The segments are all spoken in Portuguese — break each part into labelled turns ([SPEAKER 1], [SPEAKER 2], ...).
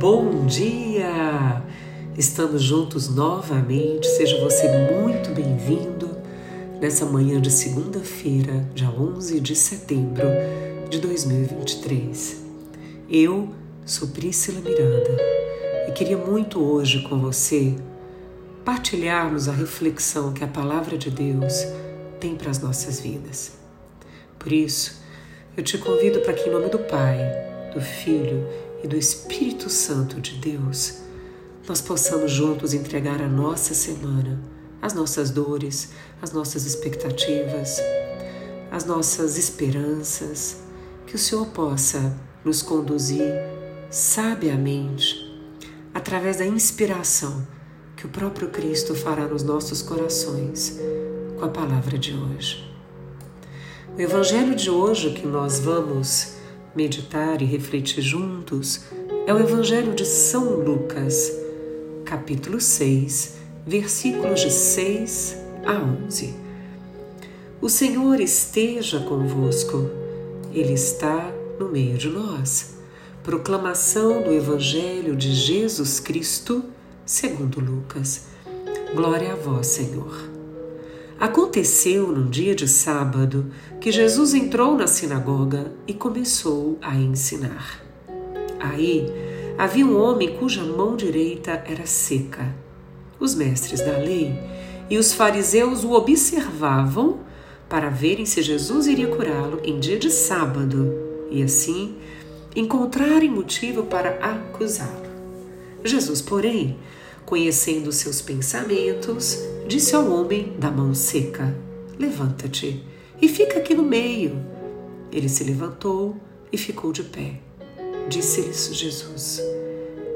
[SPEAKER 1] Bom dia! Estamos juntos novamente. Seja você muito bem-vindo nessa manhã de segunda-feira, dia 11 de setembro de 2023. Eu sou Priscila Miranda e queria muito hoje com você partilharmos a reflexão que a palavra de Deus tem para as nossas vidas. Por isso, eu te convido para que, em nome do Pai, do Filho e do Espírito Santo de Deus, nós possamos juntos entregar a nossa semana, as nossas dores, as nossas expectativas, as nossas esperanças, que o Senhor possa nos conduzir sabiamente através da inspiração que o próprio Cristo fará nos nossos corações com a palavra de hoje. O evangelho de hoje que nós vamos meditar e refletir juntos é o evangelho de São Lucas, capítulo 6, versículos de 6 a 11. O Senhor esteja convosco, Ele está no meio de nós. Proclamação do Evangelho de Jesus Cristo, segundo Lucas. Glória a vós, Senhor. Aconteceu num dia de sábado que Jesus entrou na sinagoga e começou a ensinar. Aí havia um homem cuja mão direita era seca. Os mestres da lei e os fariseus o observavam para verem se Jesus iria curá-lo em dia de sábado e assim encontrarem motivo para acusá-lo. Jesus, porém, conhecendo seus pensamentos, disse ao homem da mão seca: Levanta-te e fica aqui no meio. Ele se levantou e ficou de pé. Disse-lhes Jesus: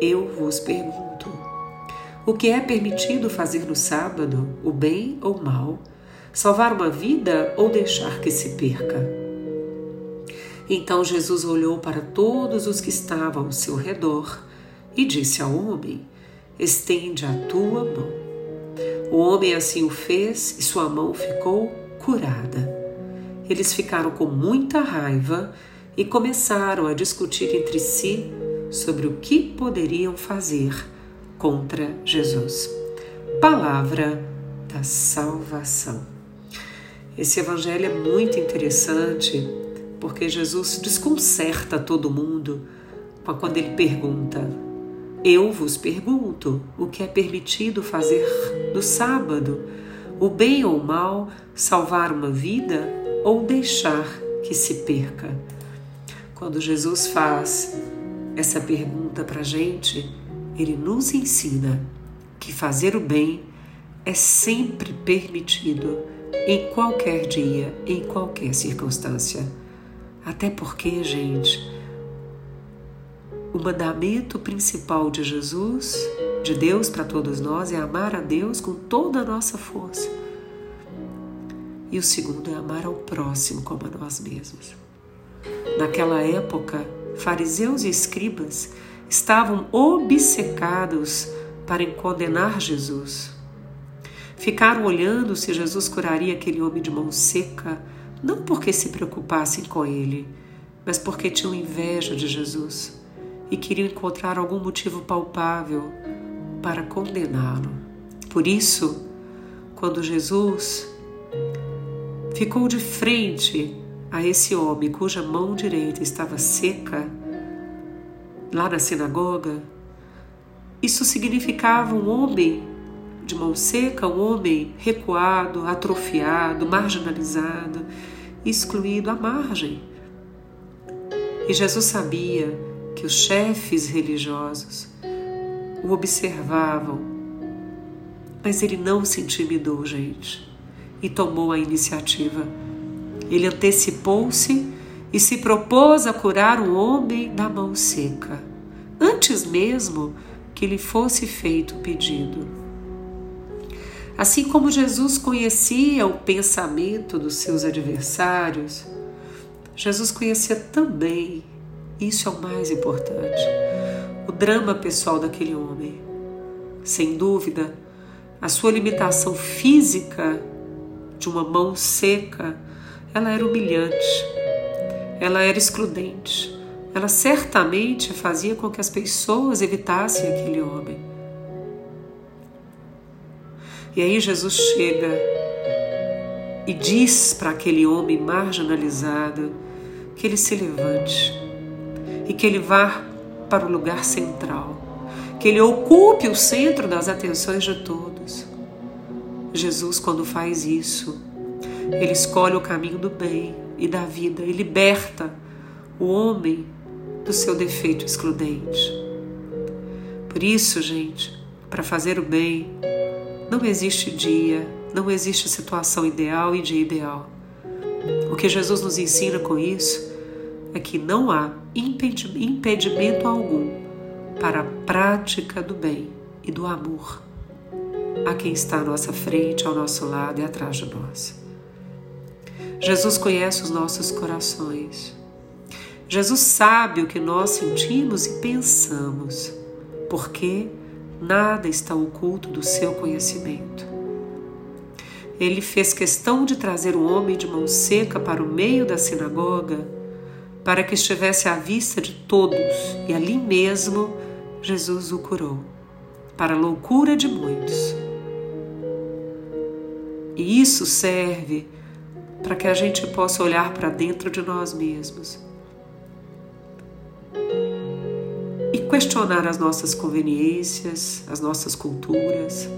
[SPEAKER 1] Eu vos pergunto: o que é permitido fazer no sábado, o bem ou o mal? Salvar uma vida ou deixar que se perca? Então Jesus olhou para todos os que estavam ao seu redor e disse ao homem: Estende a tua mão. O homem assim o fez e sua mão ficou curada. Eles ficaram com muita raiva e começaram a discutir entre si sobre o que poderiam fazer contra Jesus. Palavra da salvação. Esse evangelho é muito interessante porque Jesus desconcerta todo mundo quando ele pergunta: eu vos pergunto: o que é permitido fazer no sábado? O bem ou o mal, salvar uma vida ou deixar que se perca? Quando Jesus faz essa pergunta para a gente, ele nos ensina que fazer o bem é sempre permitido em qualquer dia, em qualquer circunstância. Até porque, gente, o mandamento principal de Jesus, de Deus para todos nós, é amar a Deus com toda a nossa força. E o segundo é amar ao próximo como a nós mesmos. Naquela época, fariseus e escribas estavam obcecados para condenar Jesus. Ficaram olhando se Jesus curaria aquele homem de mão seca, não porque se preocupassem com ele, mas porque tinham inveja de Jesus e queriam encontrar algum motivo palpável para condená-lo. Por isso, quando Jesus ficou de frente a esse homem cuja mão direita estava seca, lá na sinagoga, isso significava um homem de mão seca, um homem recuado, atrofiado, marginalizado, excluído à margem. E Jesus sabia que os chefes religiosos o observavam, mas ele não se intimidou, gente, e tomou a iniciativa. Ele antecipou-se e se propôs a curar o homem da mão seca, antes mesmo que lhe fosse feito o pedido. Assim como Jesus conhecia o pensamento dos seus adversários, Jesus conhecia também isso é o mais importante. O drama pessoal daquele homem. Sem dúvida, a sua limitação física de uma mão seca, ela era humilhante, ela era excludente, ela certamente fazia com que as pessoas evitassem aquele homem. E aí Jesus chega e diz para aquele homem marginalizado que ele se levante e que ele vá para o lugar central, que ele ocupe o centro das atenções de todos. Jesus, quando faz isso, ele escolhe o caminho do bem e da vida e liberta o homem do seu defeito excludente. Por isso, gente, para fazer o bem, não existe dia, não existe situação ideal e dia ideal. O que Jesus nos ensina com isso é que não há impedimento algum para a prática do bem e do amor a quem está à nossa frente, ao nosso lado e atrás de nós. Jesus conhece os nossos corações. Jesus sabe o que nós sentimos e pensamos, porque nada está oculto do seu conhecimento. Ele fez questão de trazer o homem de mão seca para o meio da sinagoga, para que estivesse à vista de todos, e ali mesmo Jesus o curou, para a loucura de muitos. E isso serve para que a gente possa olhar para dentro de nós mesmos e questionar as nossas conveniências, as nossas culturas,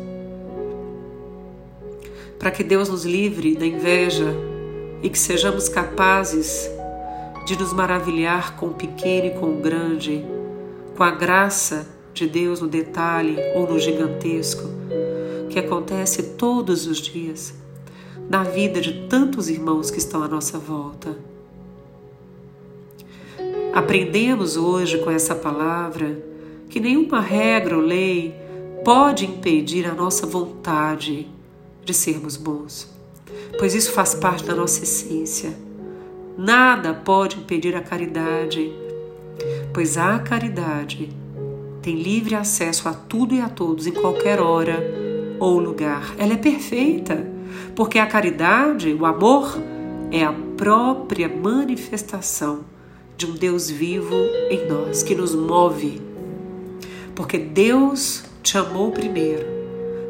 [SPEAKER 1] para que Deus nos livre da inveja e que sejamos capazes de nos maravilhar com o pequeno e com o grande, com a graça de Deus no detalhe ou no gigantesco, que acontece todos os dias na vida de tantos irmãos que estão à nossa volta. Aprendemos hoje com essa palavra que nenhuma regra ou lei pode impedir a nossa vontade de sermos bons, pois isso faz parte da nossa essência. Nada pode impedir a caridade, pois a caridade tem livre acesso a tudo e a todos em qualquer hora ou lugar. Ela é perfeita porque a caridade, o amor, é a própria manifestação de um Deus vivo em nós, que nos move. Porque Deus te amou primeiro,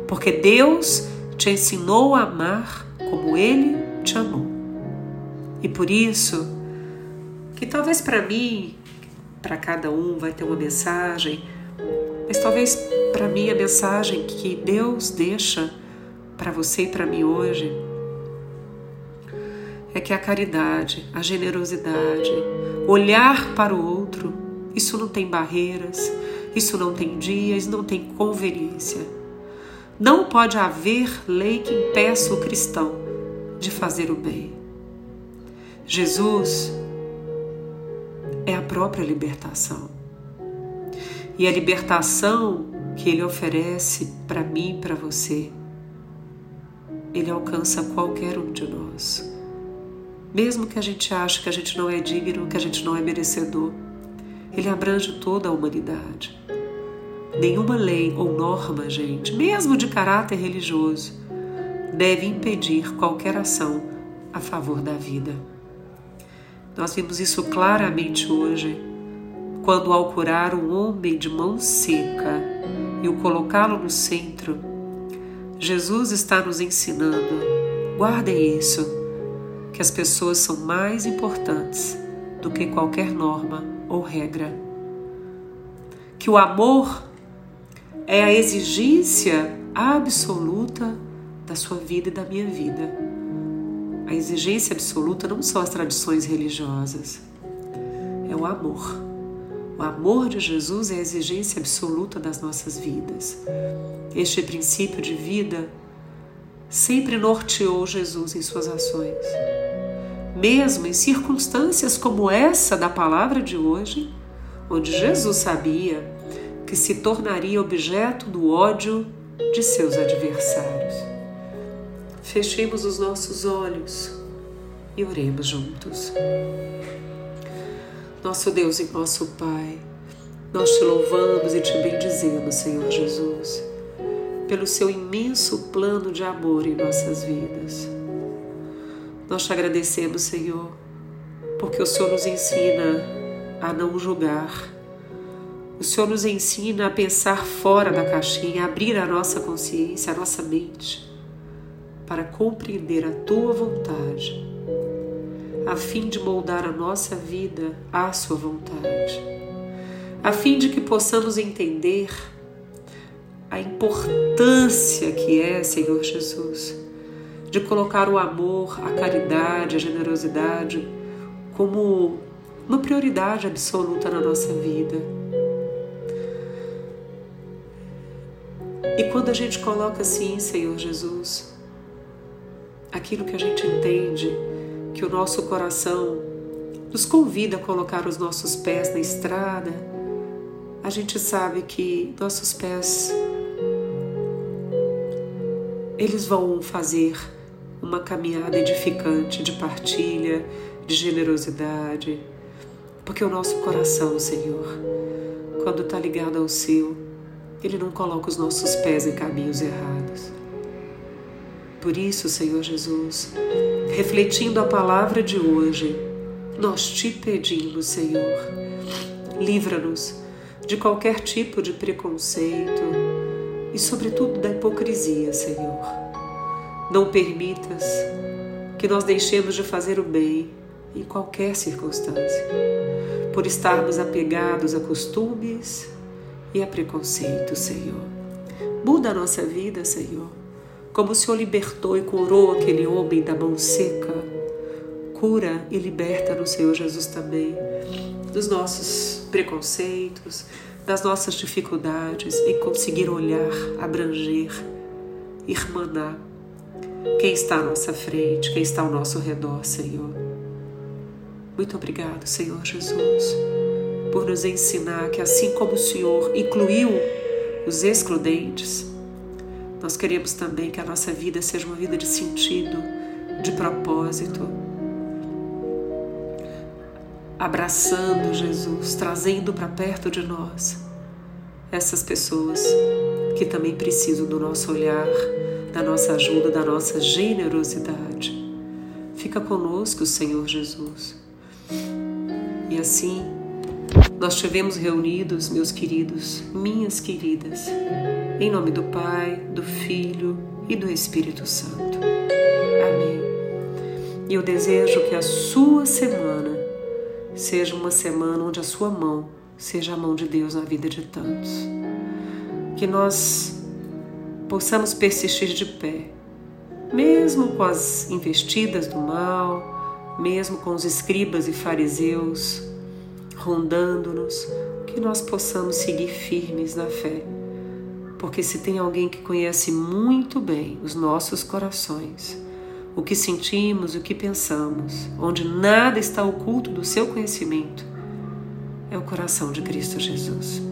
[SPEAKER 1] porque Deus te ensinou a amar como Ele te amou. E por isso, que talvez para mim, para cada um vai ter uma mensagem, mas talvez para mim a mensagem que Deus deixa para você e para mim hoje é que a caridade, a generosidade, olhar para o outro, isso não tem barreiras, isso não tem dias, não tem conveniência. Não pode haver lei que impeça o cristão de fazer o bem. Jesus é a própria libertação. E a libertação que ele oferece para mim e para você ele alcança qualquer um de nós. Mesmo que a gente ache que a gente não é digno, que a gente não é merecedor, ele abrange toda a humanidade. Nenhuma lei ou norma, gente, mesmo de caráter religioso, deve impedir qualquer ação a favor da vida. Nós vimos isso claramente hoje, quando, ao curar um homem de mão seca e o colocá-lo no centro, Jesus está nos ensinando, guardem isso, que as pessoas são mais importantes do que qualquer norma ou regra. Que o amor é a exigência absoluta da sua vida e da minha vida. A exigência absoluta não são as tradições religiosas, é o amor. O amor de Jesus é a exigência absoluta das nossas vidas. Este princípio de vida sempre norteou Jesus em suas ações. Mesmo em circunstâncias como essa da palavra de hoje, onde Jesus sabia que se tornaria objeto do ódio de seus adversários. Fechemos os nossos olhos e oremos juntos. Nosso Deus e nosso Pai, nós te louvamos e te bendizemos, Senhor Jesus, pelo seu imenso plano de amor em nossas vidas. Nós te agradecemos, Senhor, porque o Senhor nos ensina a não julgar. O Senhor nos ensina a pensar fora da caixinha, a abrir a nossa consciência, a nossa mente, para compreender a tua vontade, a fim de moldar a nossa vida à sua vontade, a fim de que possamos entender a importância que é, Senhor Jesus, de colocar o amor, a caridade, a generosidade como uma prioridade absoluta na nossa vida. E quando a gente coloca assim, Senhor Jesus, aquilo que a gente entende, que o nosso coração nos convida a colocar os nossos pés na estrada, a gente sabe que nossos pés eles vão fazer uma caminhada edificante de partilha, de generosidade, porque o nosso coração, Senhor, quando está ligado ao seu, ele não coloca os nossos pés em caminhos errados. Por isso, Senhor Jesus, refletindo a palavra de hoje, nós te pedimos, Senhor, livra-nos de qualquer tipo de preconceito e, sobretudo, da hipocrisia, Senhor. Não permitas que nós deixemos de fazer o bem em qualquer circunstância, por estarmos apegados a costumes e a preconceito, Senhor. Muda a nossa vida, Senhor, como o Senhor libertou e curou aquele homem da mão seca. Cura e liberta no Senhor Jesus também dos nossos preconceitos, das nossas dificuldades em conseguir olhar, abranger, irmanar quem está à nossa frente, quem está ao nosso redor, Senhor. Muito obrigado, Senhor Jesus, por nos ensinar que, assim como o Senhor incluiu os excludentes, nós queremos também que a nossa vida seja uma vida de sentido, de propósito, abraçando Jesus, trazendo para perto de nós essas pessoas que também precisam do nosso olhar, da nossa ajuda, da nossa generosidade. Fica conosco, Senhor Jesus. E assim, nós estivemos reunidos, meus queridos, minhas queridas, em nome do Pai, do Filho e do Espírito Santo. Amém. E eu desejo que a sua semana seja uma semana onde a sua mão seja a mão de Deus na vida de tantos. Que nós possamos persistir de pé, mesmo com as investidas do mal, mesmo com os escribas e fariseus rondando-nos, que nós possamos seguir firmes na fé. Porque se tem alguém que conhece muito bem os nossos corações, o que sentimos, o que pensamos, onde nada está oculto do seu conhecimento, é o coração de Cristo Jesus.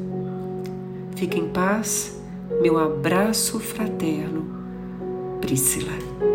[SPEAKER 1] Fique em paz, meu abraço fraterno, Priscila.